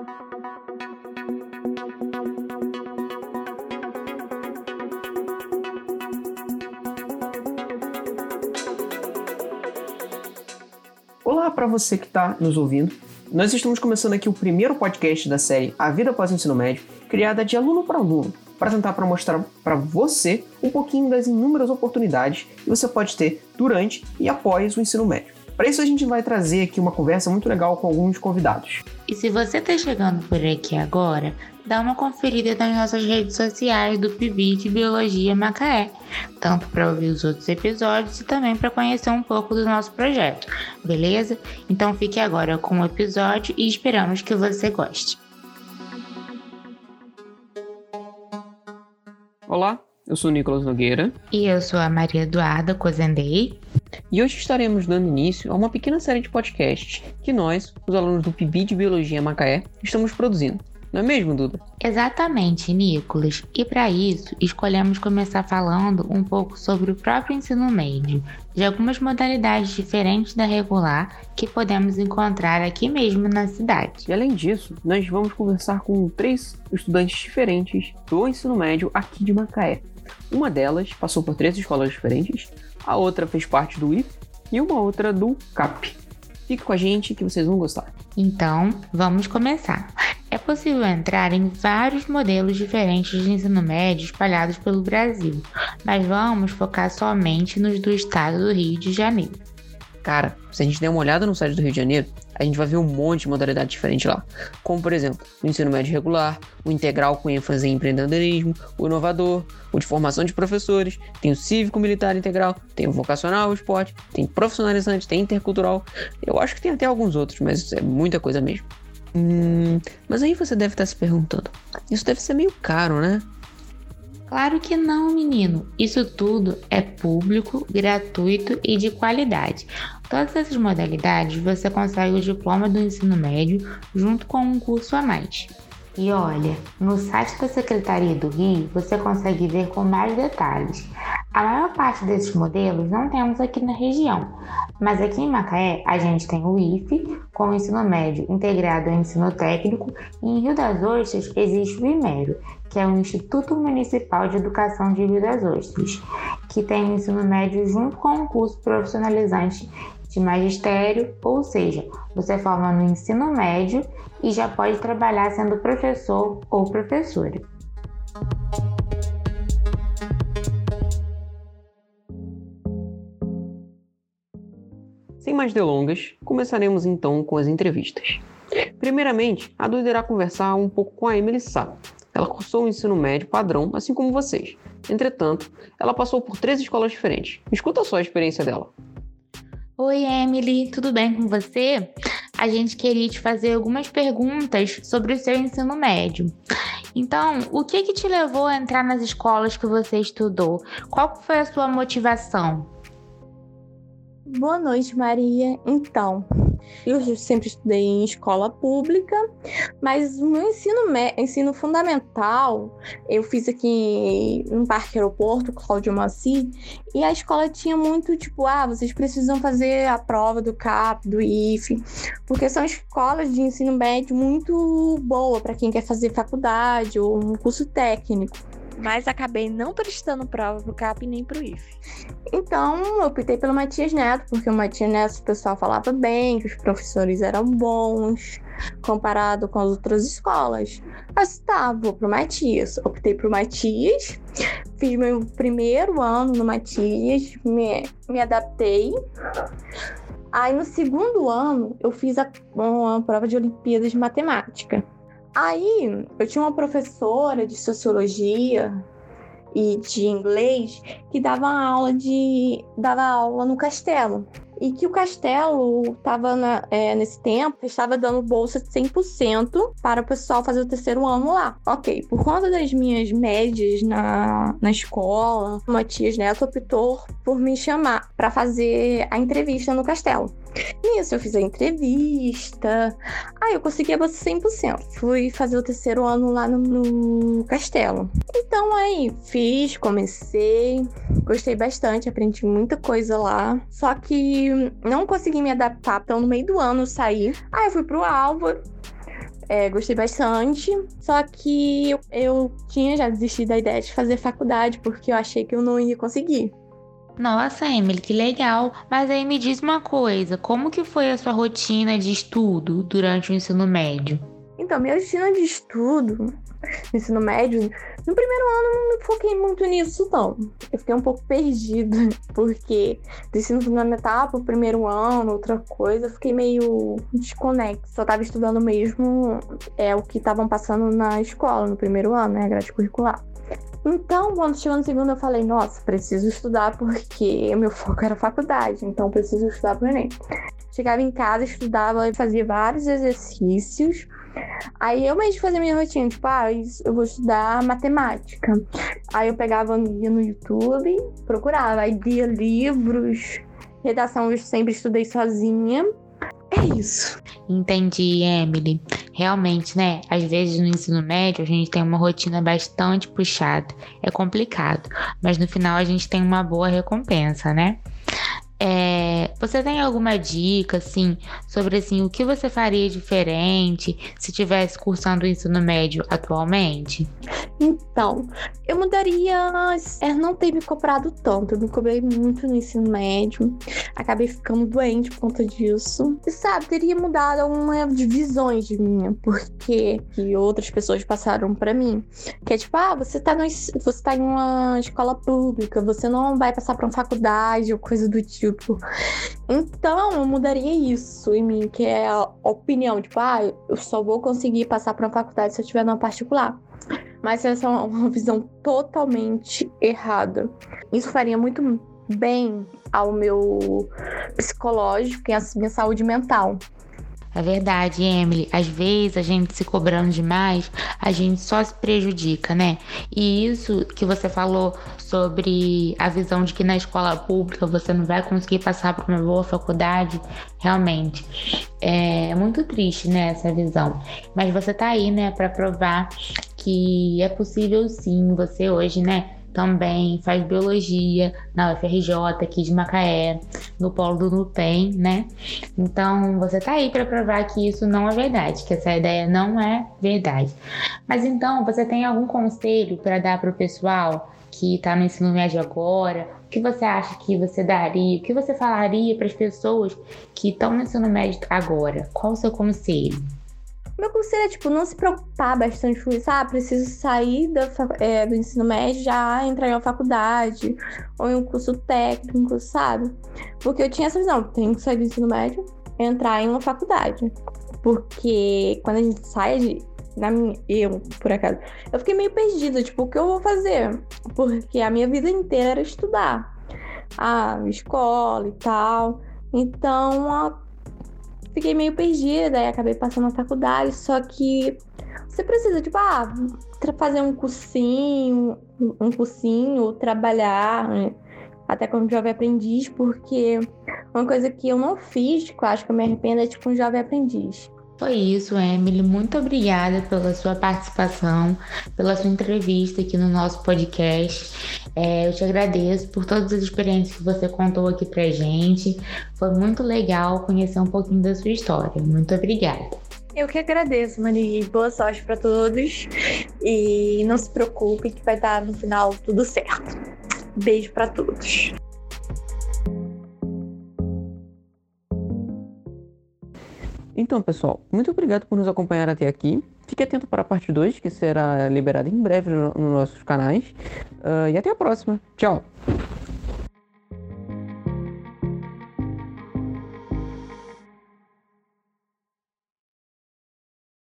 Olá para você que está nos ouvindo. Nós estamos começando aqui o primeiro podcast da série A Vida Após o Ensino Médio, criada de aluno para aluno, para tentar para mostrar para você um pouquinho das inúmeras oportunidades que você pode ter durante e após o ensino médio. Para isso a gente vai trazer aqui uma conversa muito legal com alguns convidados. E se você está chegando por aqui agora, dá uma conferida nas nossas redes sociais do PIB de Biologia Macaé, tanto para ouvir os outros episódios e também para conhecer um pouco do nosso projeto, beleza? Então fique agora com o episódio e esperamos que você goste. Olá, eu sou o Nicolas Nogueira. E eu sou a Maria Eduarda Cozendei. E hoje estaremos dando início a uma pequena série de podcasts que nós, os alunos do PIB de Biologia Macaé, estamos produzindo. Não é mesmo, Duda? Exatamente, Nicolas. E para isso, escolhemos começar falando um pouco sobre o próprio ensino médio, de algumas modalidades diferentes da regular que podemos encontrar aqui mesmo na cidade. E além disso, nós vamos conversar com três estudantes diferentes do ensino médio aqui de Macaé. Uma delas passou por três escolas diferentes, a outra fez parte do IF e uma outra do CAP. Fique com a gente que vocês vão gostar. Então, vamos começar. É possível entrar em vários modelos diferentes de ensino médio espalhados pelo Brasil, mas vamos focar somente nos do estado do Rio de Janeiro. Cara, se a gente der uma olhada no site do Rio de Janeiro, a gente vai ver um monte de modalidade diferente lá. Como, por exemplo, o ensino médio regular, o integral com ênfase em empreendedorismo, o inovador, o de formação de professores, tem o cívico-militar integral, tem o vocacional, o esporte, tem profissionalizante, tem intercultural. Eu acho que tem até alguns outros, mas é muita coisa mesmo. Hum, mas aí você deve estar se perguntando: isso deve ser meio caro, né? Claro que não, menino. Isso tudo é público, gratuito e de qualidade. Todas essas modalidades você consegue o diploma do ensino médio junto com um curso a mais. E olha, no site da Secretaria do Rio você consegue ver com mais detalhes. A maior parte desses modelos não temos aqui na região, mas aqui em Macaé a gente tem o IFE, com o ensino médio integrado ao ensino técnico, e em Rio das Ostras existe o IMERO, que é o Instituto Municipal de Educação de Rio das Ostras, que tem o ensino médio junto com um curso profissionalizante de magistério, ou seja, você forma no ensino médio e já pode trabalhar sendo professor ou professora. Sem mais delongas, começaremos então com as entrevistas. Primeiramente, a Duda irá conversar um pouco com a Emily Sá. Ela cursou o ensino médio padrão, assim como vocês. Entretanto, ela passou por três escolas diferentes. Escuta só a experiência dela. Oi, Emily, tudo bem com você? A gente queria te fazer algumas perguntas sobre o seu ensino médio. Então, o que, que te levou a entrar nas escolas que você estudou? Qual foi a sua motivação? Boa noite, Maria. Então, eu sempre estudei em escola pública, mas o meu ensino, ensino fundamental eu fiz aqui no Parque Aeroporto, Cláudio Maci, e a escola tinha muito tipo, ah, vocês precisam fazer a prova do CAP, do IFE, porque são escolas de ensino médio muito boa para quem quer fazer faculdade ou um curso técnico mas acabei não prestando prova pro CAP nem pro IFE. Então, eu optei pelo Matias Neto, porque o Matias Neto o pessoal falava bem, que os professores eram bons, comparado com as outras escolas. Mas tá, vou pro Matias. Optei pro Matias, fiz meu primeiro ano no Matias, me, me adaptei. Aí no segundo ano eu fiz a, uma prova de Olimpíadas de Matemática. Aí eu tinha uma professora de sociologia e de inglês que dava aula de dava aula no castelo e que o Castelo estava é, nesse tempo, estava dando bolsa de 100% para o pessoal fazer o terceiro ano lá. Ok, por conta das minhas médias na, na escola, o Matias Neto optou por me chamar para fazer a entrevista no Castelo. Nisso eu fiz a entrevista, aí eu consegui a bolsa 100%. Fui fazer o terceiro ano lá no, no Castelo. Então aí fiz, comecei, gostei bastante, aprendi muita coisa lá. Só que não consegui me adaptar, então no meio do ano eu saí. Aí eu fui pro Álvaro. É, gostei bastante. Só que eu, eu tinha já desistido da ideia de fazer faculdade, porque eu achei que eu não ia conseguir. Nossa, Emily, que legal. Mas aí me diz uma coisa, como que foi a sua rotina de estudo durante o ensino médio? Então, minha rotina de estudo no ensino médio, no primeiro ano não foquei muito nisso, não. Eu fiquei um pouco perdida, porque do ensino fundamental pro primeiro ano, outra coisa, eu fiquei meio desconexo. Só tava estudando mesmo é, o que estavam passando na escola, no primeiro ano, né, grade curricular. Então, quando chegou no segundo, eu falei, nossa, preciso estudar porque meu foco era faculdade, então preciso estudar pro Enem. Chegava em casa, estudava, fazia vários exercícios. Aí eu mesmo fazia minha rotina, tipo, ah, eu vou estudar matemática. Aí eu pegava, ia no YouTube, procurava, aí lia livros, redação eu sempre estudei sozinha. É isso. Entendi, Emily. Realmente, né? Às vezes no ensino médio a gente tem uma rotina bastante puxada. É complicado. Mas no final a gente tem uma boa recompensa, né? É, você tem alguma dica, assim, sobre assim, o que você faria diferente se tivesse cursando o ensino médio atualmente? Então, eu mudaria é, não ter me cobrado tanto. Eu me cobrei muito no ensino médio. Acabei ficando doente por conta disso. E sabe, teria mudado algumas divisões de minha, porque que outras pessoas passaram para mim. Que é tipo, ah, você tá, no, você tá em uma escola pública, você não vai passar pra uma faculdade ou coisa do tipo tipo. Então, eu mudaria isso em mim, que é a opinião, tipo, ah, eu só vou conseguir passar para uma faculdade se eu tiver numa particular. Mas essa é uma visão totalmente errada. Isso faria muito bem ao meu psicológico e à minha saúde mental. É verdade, Emily. Às vezes a gente se cobrando demais, a gente só se prejudica, né? E isso que você falou sobre a visão de que na escola pública você não vai conseguir passar para uma boa faculdade, realmente é muito triste, né? Essa visão. Mas você tá aí, né, para provar que é possível sim. Você hoje, né? Também faz biologia na UFRJ aqui de Macaé, no polo do Nutem, né? Então você tá aí para provar que isso não é verdade, que essa ideia não é verdade. Mas então você tem algum conselho para dar para o pessoal que está no ensino médio agora? O que você acha que você daria? O que você falaria para as pessoas que estão no ensino médio agora? Qual o seu conselho? Meu conselho é, tipo, não se preocupar bastante com isso. Ah, preciso sair da, é, do ensino médio já entrar em uma faculdade ou em um curso técnico, sabe? Porque eu tinha essa visão, tenho que sair do ensino médio entrar em uma faculdade. Porque quando a gente sai de, na minha, eu, por acaso, eu fiquei meio perdida, tipo, o que eu vou fazer? Porque a minha vida inteira era estudar. A escola e tal. Então, a fiquei meio perdida e acabei passando na faculdade, só que você precisa, tipo, ah, fazer um cursinho, um cursinho, trabalhar, né? até como jovem aprendiz, porque uma coisa que eu não fiz, que eu acho que eu me arrependo, é tipo um jovem aprendiz. Foi isso, Emily. Muito obrigada pela sua participação, pela sua entrevista aqui no nosso podcast. É, eu te agradeço por todas as experiências que você contou aqui pra gente. Foi muito legal conhecer um pouquinho da sua história. Muito obrigada. Eu que agradeço, Mani. Boa sorte para todos. E não se preocupe que vai estar no final tudo certo. Beijo para todos. Então, pessoal, muito obrigado por nos acompanhar até aqui. Fique atento para a parte 2, que será liberada em breve nos nossos canais. Uh, e até a próxima. Tchau!